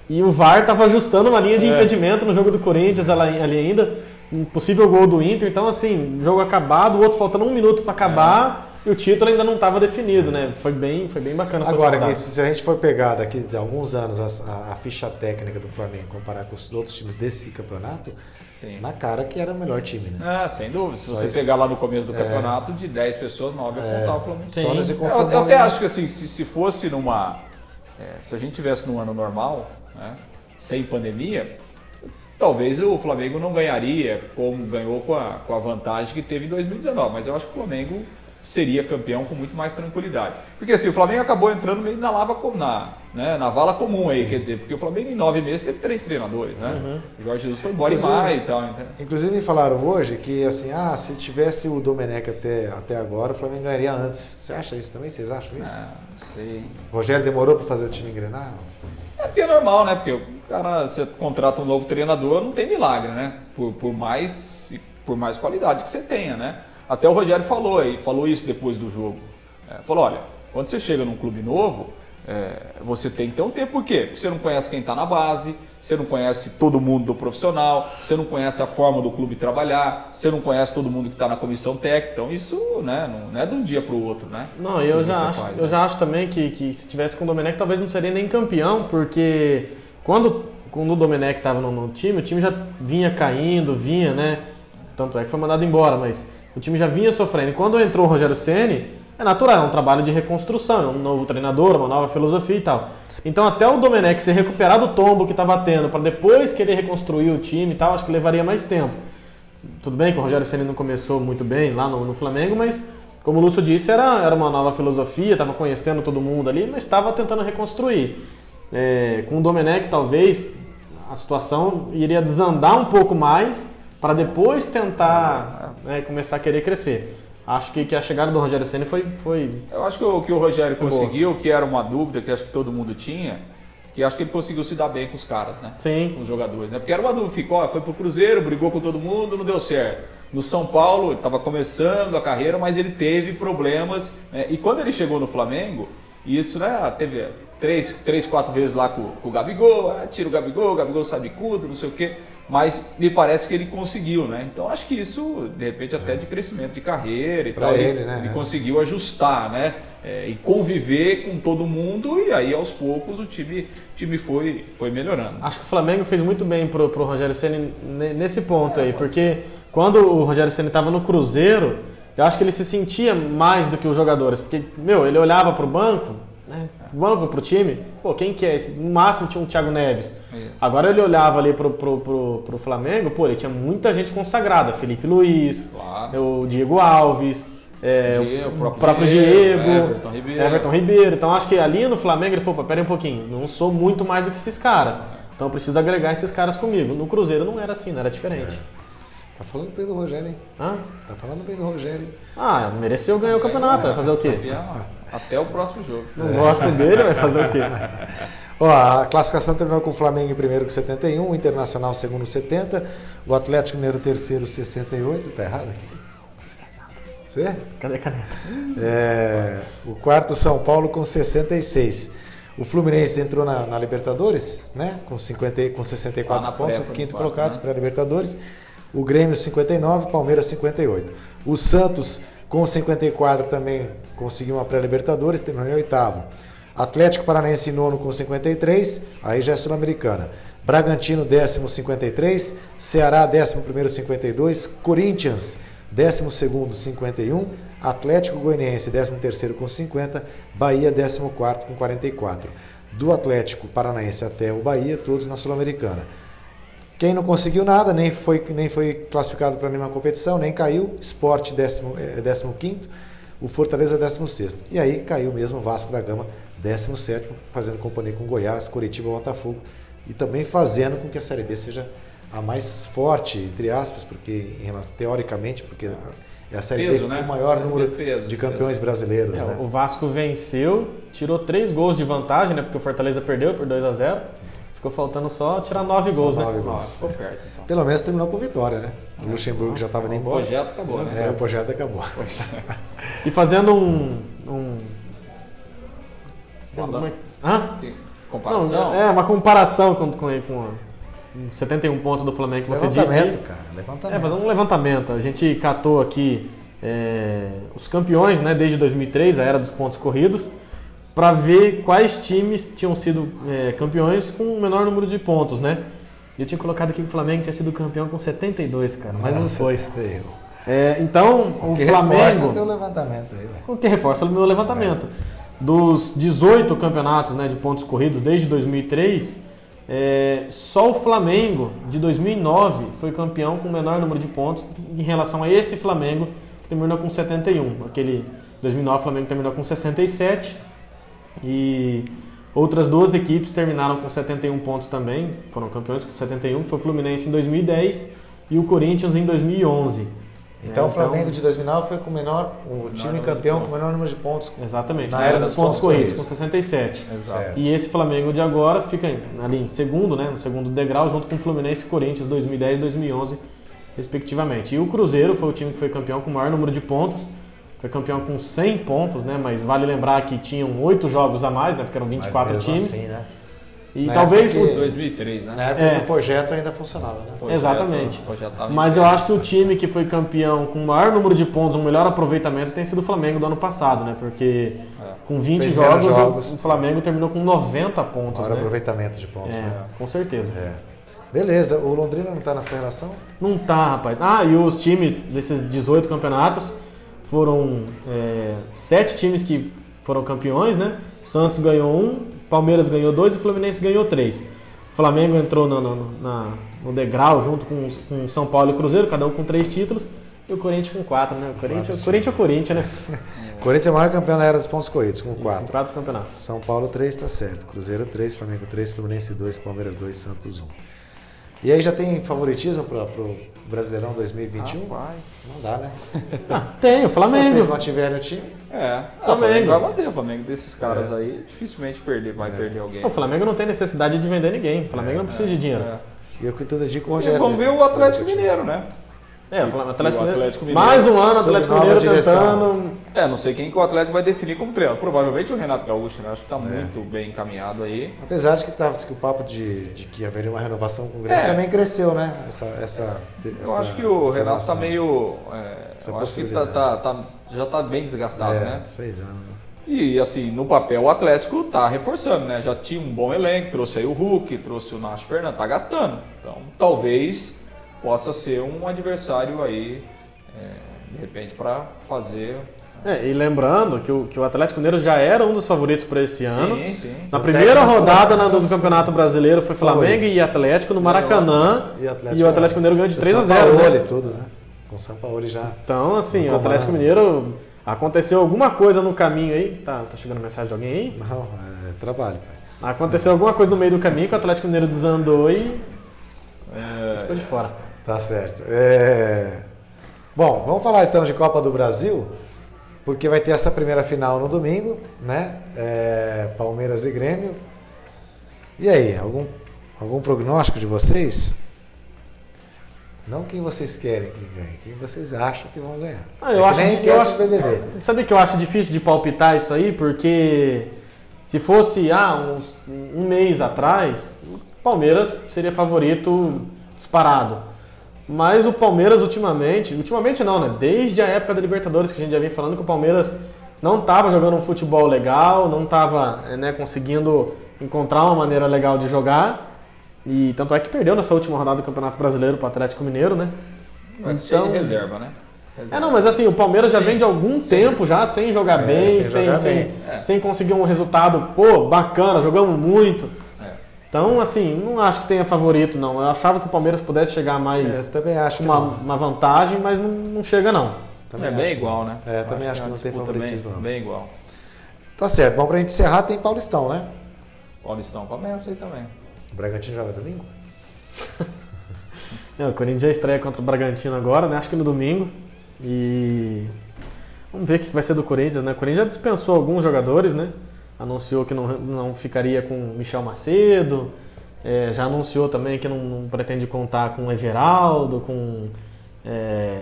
e o VAR estava ajustando uma linha de é. impedimento no jogo do Corinthians ali ainda. Um possível gol do Inter. Então, assim, jogo acabado, o outro faltando um minuto para acabar. É. E o título ainda não estava definido, né? Foi bem, foi bem bacana Agora, se a gente for pegar daqui a alguns anos a, a, ficha técnica do Flamengo comparar com os outros times desse campeonato, Sim. na cara que era o melhor time, né? Ah, sem dúvida. Se Só você pegar lá no começo do é. campeonato, de 10 pessoas, 9 é, apontar o Flamengo. Só nesse eu, eu até acho que assim, se, se fosse numa. É, se a gente tivesse num ano normal, né, sem pandemia, talvez o Flamengo não ganharia como ganhou com a, com a vantagem que teve em 2019. Mas eu acho que o Flamengo seria campeão com muito mais tranquilidade. Porque assim, o Flamengo acabou entrando meio na lava na, né, na vala comum aí, Sim. quer dizer, porque o Flamengo em nove meses teve três treinadores, né? Uhum. O Jorge Jesus foi embora inclusive, em maio e tal. Então. Inclusive me falaram hoje que assim, ah, se tivesse o Domenech até, até agora, o Flamengo ganharia antes. Você acha isso também? Vocês acham isso? Ah, não sei. O Rogério demorou para fazer o time engrenar? É porque é normal, né? Porque o cara, você contrata um novo treinador, não tem milagre, né? Por, por, mais, por mais qualidade que você tenha, né? Até o Rogério falou aí, falou isso depois do jogo. É, falou, olha, quando você chega num clube novo, é, você tem que ter um tempo. Por quê? Porque você não conhece quem está na base, você não conhece todo mundo do profissional, você não conhece a forma do clube trabalhar, você não conhece todo mundo que está na comissão técnica. Então isso né, não, é de um dia para o outro, né? Não, eu, já acho, faz, eu né? já acho também que, que se tivesse com o Domenech talvez não seria nem campeão, porque quando, quando o Domenech estava no, no time, o time já vinha caindo, vinha, né? Tanto é que foi mandado embora, mas o time já vinha sofrendo. Quando entrou o Rogério Ceni, é natural, é um trabalho de reconstrução, é um novo treinador, uma nova filosofia e tal. Então até o Domenech se recuperar do tombo que estava tendo para depois querer reconstruir o time e tal, acho que levaria mais tempo. Tudo bem que o Rogério Ceni não começou muito bem lá no, no Flamengo, mas como o Lúcio disse, era, era uma nova filosofia, estava conhecendo todo mundo ali, mas estava tentando reconstruir. É, com o Domenech, talvez a situação iria desandar um pouco mais para depois tentar né, começar a querer crescer. Acho que, que a chegada do Rogério Senna foi, foi. Eu acho que o que o Rogério conseguiu, boa. que era uma dúvida que acho que todo mundo tinha, que acho que ele conseguiu se dar bem com os caras, né? Sim. Com os jogadores, né? Porque era uma dúvida, ficou, foi pro Cruzeiro, brigou com todo mundo, não deu certo. No São Paulo, ele estava começando a carreira, mas ele teve problemas. Né? E quando ele chegou no Flamengo, isso, né? Teve três, três quatro vezes lá com, com o Gabigol, ah, tira o Gabigol, o Gabigol sabe tudo, não sei o quê mas me parece que ele conseguiu, né? Então acho que isso, de repente, até de crescimento de carreira e pra tal, ele, ele, né? ele conseguiu ajustar, né? É, e conviver com todo mundo e aí aos poucos o time, time foi, foi melhorando. Acho que o Flamengo fez muito bem pro, pro Rogério Ceni nesse ponto é, aí, porque quando o Rogério Ceni estava no Cruzeiro, eu acho que ele se sentia mais do que os jogadores, porque meu, ele olhava para o banco né? Banco pro time, pô, quem que é esse? No máximo tinha um Thiago Neves. Isso. Agora ele olhava ali pro, pro, pro, pro, Flamengo, pô, ele tinha muita gente consagrada. Felipe Luiz, claro. o Diego Alves, é, Diego, o próprio, próprio Diego, Diego Everton, Ribeiro. Everton Ribeiro. Então acho que ali no Flamengo ele falou, pera um pouquinho, não sou muito mais do que esses caras. Então eu preciso agregar esses caras comigo. No Cruzeiro não era assim, não era diferente. É. Tá falando bem do Rogério, hein? Hã? Tá falando bem do Rogério, hein? Ah, mereceu ganhar o campeonato, vai fazer o quê? Até o próximo jogo. Não gosta dele, vai fazer o quê? Ó, a classificação terminou com o Flamengo em primeiro com 71, o Internacional segundo 70, o Atlético Mineiro terceiro 68, tá errado aqui? Você? Cadê, cadê? É, o quarto São Paulo com 66. O Fluminense entrou na, na Libertadores, né? Com, 50, com 64 ah, pontos, o quinto colocado né? para a Libertadores. O Grêmio 59, Palmeiras 58. O Santos com 54 também conseguiu uma pré-Libertadores, terminou em oitavo. Atlético Paranaense nono com 53, aí já é sul-americana. Bragantino décimo 53, Ceará décimo primeiro 52, Corinthians décimo segundo 51, Atlético Goianiense décimo terceiro com 50, Bahia décimo quarto com 44. Do Atlético Paranaense até o Bahia, todos na Sul-Americana. Quem não conseguiu nada, nem foi, nem foi classificado para nenhuma competição, nem caiu. Esporte 15, é, o Fortaleza 16. E aí caiu mesmo o Vasco da Gama 17, fazendo companhia com Goiás, Curitiba, Botafogo. E também fazendo com que a Série B seja a mais forte, entre aspas, porque teoricamente, porque é a Série peso, B né? com o maior número peso, de campeões peso. brasileiros. É, né? O Vasco venceu, tirou três gols de vantagem, né? Porque o Fortaleza perdeu por 2 a 0 Ficou faltando só tirar nove gols, nove né? Gols. Nossa, ficou perto. Então. Pelo menos terminou com vitória, né? O Luxemburgo Nossa, já estava indo embora. O projeto acabou, né? É, o projeto acabou. e fazendo um. um... Uma... Hã? Comparação? Não, é, uma comparação com, com, com 71 pontos do Flamengo que você disse. Levantamento, cara. Levantamento. É, fazer um levantamento. A gente catou aqui é, os campeões, né, desde 2003, a era dos pontos corridos para ver quais times tinham sido é, campeões com o menor número de pontos, né? Eu tinha colocado aqui que o Flamengo tinha sido campeão com 72, cara, mas Nossa, não foi. É, então, o, o Flamengo. Reforça o teu levantamento aí, velho. O que reforça o meu levantamento. Dos 18 campeonatos né, de pontos corridos desde 2003, é, só o Flamengo de 2009 foi campeão com o menor número de pontos em relação a esse Flamengo que terminou com 71. Aquele 2009 o Flamengo terminou com 67 e outras duas equipes terminaram com 71 pontos também, foram campeões com 71, que foi o Fluminense em 2010 e o Corinthians em 2011. Então É, o Flamengo de 2009 foi com o menor, o time campeão com o menor número de pontos. Exatamente, Na na era era dos pontos pontos corridos, com corridos. 67. Exato. E esse Flamengo de agora fica ali em segundo, né, no segundo degrau, junto com o Fluminense e Corinthians 2010 e 2011, respectivamente. E o Cruzeiro foi o time que foi campeão com o maior número de pontos, foi campeão com 100 pontos, né, mas vale lembrar que tinham oito jogos a mais, né, porque eram Mas 24 mesmo times. assim, né? E Na talvez época que- 2003, né? Na época É. do projeto ainda funcionava, né? Projeto- Exatamente. projeto Mas eu acho que o time que foi campeão com o maior número de pontos, um melhor aproveitamento, tem sido o Flamengo do ano passado, né? Porque É. com 20 Fez menos jogos, jogos. o Flamengo terminou com 90 pontos, Maior né? aproveitamento de pontos, né? É, com certeza. É. Beleza, o Londrina não está nessa relação? Não tá, rapaz. Ah, e os times desses 18 campeonatos foram é, sete times que foram campeões, né? O Santos ganhou um, Palmeiras ganhou dois e o Fluminense ganhou três. O Flamengo entrou no, no, na- no degrau junto com, com São Paulo e Cruzeiro, cada um com três títulos. E o Corinthians com quatro, né? O Corinthians, Quatro o Corinthians é o Corinthians, né? Corinthians é o maior campeão na era dos pontos corridos, com Isso, Com 4. quatro campeonatos. São Paulo 3 está certo. Cruzeiro 3, Flamengo 3, Fluminense 2, Palmeiras 2, Santos 1. E aí já tem favoritismo para o Brasileirão 2021? Rapaz. Não dá, né? Ah, tem, o Se Flamengo. vocês mantiverem o time, É, Flamengo. o Flamengo vai manter. O Flamengo desses caras aí dificilmente perder, vai perder alguém. O Flamengo não tem necessidade de vender ninguém. O Flamengo não precisa de dinheiro. É. e eu que tudo digo o E Rogério. vamos ver o Atlético Mineiro, né? É, o Atlético, O Mineiro. Atlético Mineiro Mais um ano, Atlético Mineiro direção. tentando. É, não sei quem que o Atlético vai definir como treinador. Provavelmente o Renato Gaúcho, né? Acho que tá É. muito bem encaminhado aí. Apesar de que tava que o papo de, de que haveria uma renovação com o Grêmio É. também cresceu, né? Essa, essa, Eu acho que o Renato tá meio. é, eu acho que tá, tá- tá- já tá bem desgastado, é, né? seis anos. né? E assim, no papel o Atlético tá reforçando, né? Já tinha um bom elenco, trouxe aí o Hulk, trouxe o Nacho Fernandes, tá gastando. Então talvez possa ser um adversário aí, é, de repente, para fazer. É, e lembrando que o, que o Atlético Mineiro já era um dos favoritos para esse ano. Sim, sim. Na Até primeira rodada na- do Campeonato Brasileiro foi Flamengo Favoritos. e Atlético no Maracanã. E, E o Atlético Mineiro ganhou de 3 a 0. São Paulo né? e tudo, né? Com São Paulo já. Então, assim, o Atlético. Mineiro aconteceu alguma coisa no caminho aí. Tá, tá chegando mensagem de alguém aí? Não, é trabalho, pai. Aconteceu alguma coisa no meio do caminho que o Atlético Mineiro desandou e É, ficou de fora. Tá certo. É... Bom, vamos falar então de Copa do Brasil, porque vai ter essa primeira final no domingo, né? É, Palmeiras e Grêmio. E aí, algum, algum prognóstico de vocês? Não quem vocês querem que ganhe, quem vocês acham que vão ganhar. Ah, eu É que acho nem que- enquete eu acho- BBB. Sabe que eu acho difícil de palpitar isso aí? Porque se fosse ah, uns, um mês atrás, o Palmeiras seria favorito disparado. Mas o Palmeiras ultimamente, ultimamente não, né? Desde a época da Libertadores que a gente já vem falando que o Palmeiras não estava jogando um futebol legal, não estava né, conseguindo encontrar uma maneira legal de jogar. E tanto é que perdeu nessa última rodada do Campeonato Brasileiro para o Atlético Mineiro, né? ser Então- reserva, né? É, Reserva. não, mas assim, o Palmeiras já Sim. vem de algum tempo já sem jogar É, bem, sem sem, jogar sem, bem. É. sem conseguir um resultado, pô, bacana, jogamos muito. É. Então, assim, não acho que tenha favorito, não. Eu achava que o Palmeiras pudesse chegar É, mais também acho que uma, não. uma vantagem, mas não, não chega, não. Também é bem que igual, não. né? É, também acho que é não tem favoritismo, bem, não. Bem igual. Tá certo. Bom, pra gente encerrar, tem Paulistão, né? Paulistão começa aí também. O Bragantino joga domingo? É, o Corinthians já estreia contra o Bragantino agora, né? Acho que no domingo. E vamos ver o que vai ser do Corinthians, né? O Corinthians já dispensou alguns jogadores, né? Anunciou que não, não ficaria com o Michel Macedo. é, já anunciou também que não, não pretende contar com o Everaldo, com é,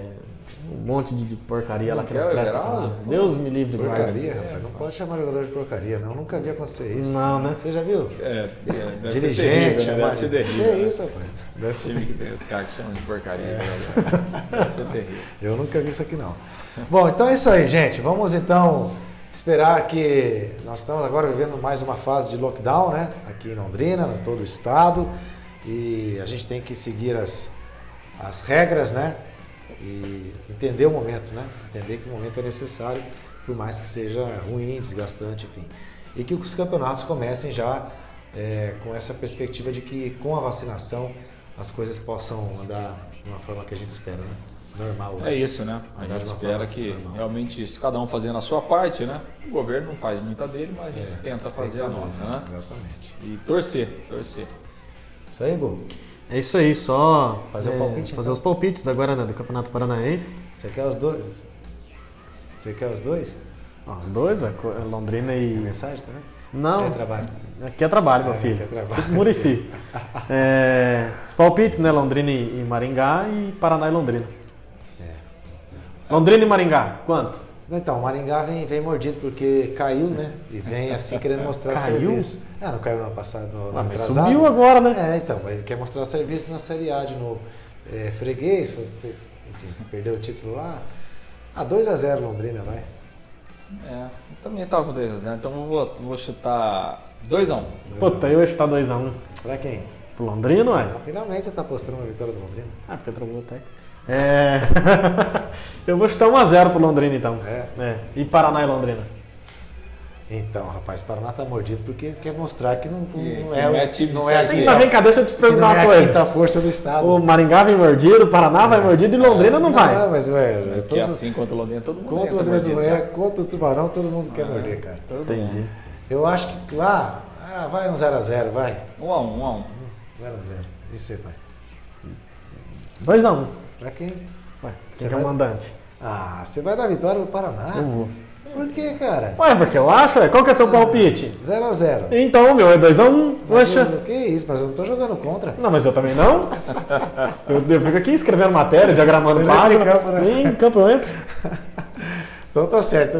um monte de, de porcaria lá Não que não presta. Deus me livre, guarde. Porcaria, rapaz. Não pode chamar jogador de porcaria, não. Nunca vi acontecer isso. Não, né? Você já viu? É, é Dirigente, terrível, né? Deve de- ser terrível. Que né? isso, rapaz? Deve ser- Time que tem os caras que chamam de porcaria. É. né? Deve ser terrível. Eu nunca vi isso aqui, não. Bom, então é isso aí, gente. Vamos então esperar que nós estamos agora vivendo mais uma fase de lockdown, né? Aqui em Londrina, em todo o estado. E a gente tem que seguir as, as regras, né? E entender o momento, né? Entender que o momento é necessário, por mais que seja ruim, desgastante, enfim. E que os campeonatos comecem já é, com essa perspectiva de que com a vacinação as coisas possam andar de uma forma que a gente espera, né? Normal. É isso, né? A gente uma espera que normal. realmente isso, cada um fazendo a sua parte, né? O governo não faz muita dele, mas a gente É, tenta fazer a nossa, né? Exatamente. E torcer, torcer. Isso aí, Gu. É isso aí, só Fazer o é, palpite, fazer então. os palpites agora né, do Campeonato Paranaense. Você quer os dois? Você quer os dois? Ó, os dois, é Co- é Londrina e. mensagem também? Não, Tem trabalho. aqui é trabalho, meu Ah, filho. aqui é trabalho. Tipo Murici. É, os palpites, né? Londrina e Maringá e Paraná e Londrina. Londrina e Maringá, quanto? Então, o Maringá vem, vem mordido porque caiu, né? E vem assim querendo mostrar Caiu? serviço. Ah, não caiu no ano passado, no ano Ah, mas atrasado? subiu agora, né? É, então, ele quer mostrar serviço na Série A de novo. É, freguês, foi- foi- enfim, perdeu o título lá. Ah, 2x0 Londrina, vai. É, eu também tava com 2x0, então eu vou, vou chutar 2x1. 2 a 1. Puta, eu que tá 2x1 Pra quem? pro Londrina, ué? Ah, finalmente você tá postando uma vitória do Londrina. Ah, porque trocou até. É... eu vou chutar 1x0 pro Londrina, então. É. É. E Paraná e Londrina. Então, rapaz, Paraná tá mordido porque quer mostrar que não, não Que- é, que não é o- time não é, Série assim, vem cá, deixa eu te não perguntar é uma a coisa. quinta força do estado. O Maringá vem mordido, o Paraná vai mordido e Londrina não vai. Não, mas ué, é Porque todo, assim contra o Londrina, todo mundo contra o Londrina é, né? contra o Tubarão, todo mundo quer Ah, morder, cara. Todo Entendi. mundo. Eu acho que lá, ah, vai um 0x0, vai. 1x1, 1x1. 0x0. Isso aí, pai. 2x1. Pra quem? Ué, Você quem que é o vai- mandante? Ah, você vai dar vitória pro Paraná? Eu vou. Por que, cara? Ué, porque eu acho, ué. Qual que é seu palpite? 0x0. Então, meu, é 2x1. Poxa. Que isso, mas eu não tô jogando contra. Não, mas eu também não. Eu, eu fico aqui escrevendo matéria, diagramando Você página. em campo, né? Nem em campo eu entro. Então tá certo.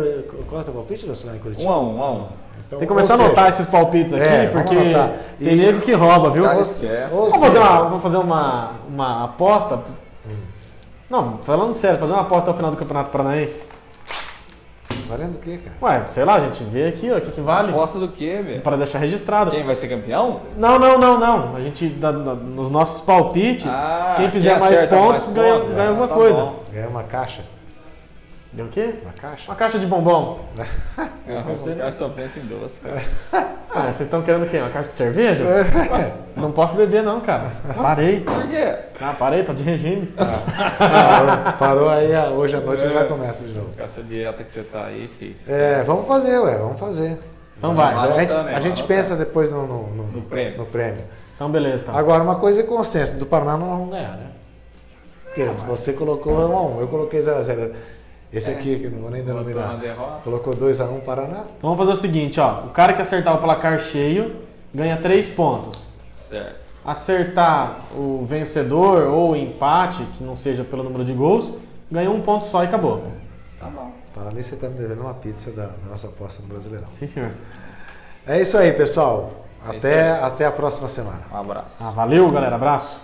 Qual é o teu palpite, Lúcio, lá em Curitiba? 1x1, 1x1. Então, Tem que começar a anotar esses palpites aqui, É, porque tem E- nego que rouba, viu? Vamos fazer uma, vamos fazer uma, uma aposta. Não, falando sério, fazer uma aposta ao final do Campeonato Paranaense. Valendo o quê, cara? Ué, sei lá, a gente vê aqui, ó, o que, que vale. Aposta do quê, velho? Para deixar registrado. Quem vai ser campeão? Não, não, não, não. A gente, dá- dá- nos nossos palpites, Ah, quem fizer quem mais acerta pontos mais ganha, pontos, ganha ah, alguma tá coisa. bom. Ganhar uma caixa? Deu o quê? Uma caixa? Uma caixa de bombom. É, Você- cara só pensa em doce. Ah, vocês estão querendo o quê? Uma caixa de cerveja? Não posso beber não, cara. Parei. Por quê? Ah, parei, tô de regime. Parou, parou aí, ah, hoje à noite já começa de novo. Essa dieta que você tá aí, fiz. É, vamos fazer, ué, vamos fazer. Então vai. A gente, a gente pensa depois no, no, no- No prêmio. no prêmio. Então beleza, tá. Agora, uma coisa é consenso, do Paraná não vamos ganhar, né? Porque você colocou 1x1, eu coloquei 0x0. Esse aqui, que eu não vou nem denominar, colocou 2x1 Paraná. Então vamos fazer o seguinte, ó. O cara que acertar o placar cheio ganha 3 pontos. Certo. Acertar o vencedor ou o empate, que não seja pelo número de gols, ganha um ponto só e acabou. Tá. Paraná, você tá me devendo uma pizza da, da nossa aposta no Brasileirão. Sim, senhor. É isso aí, pessoal. É isso Até, aí. até a próxima semana. Um abraço. Ah, valeu, galera. Abraço.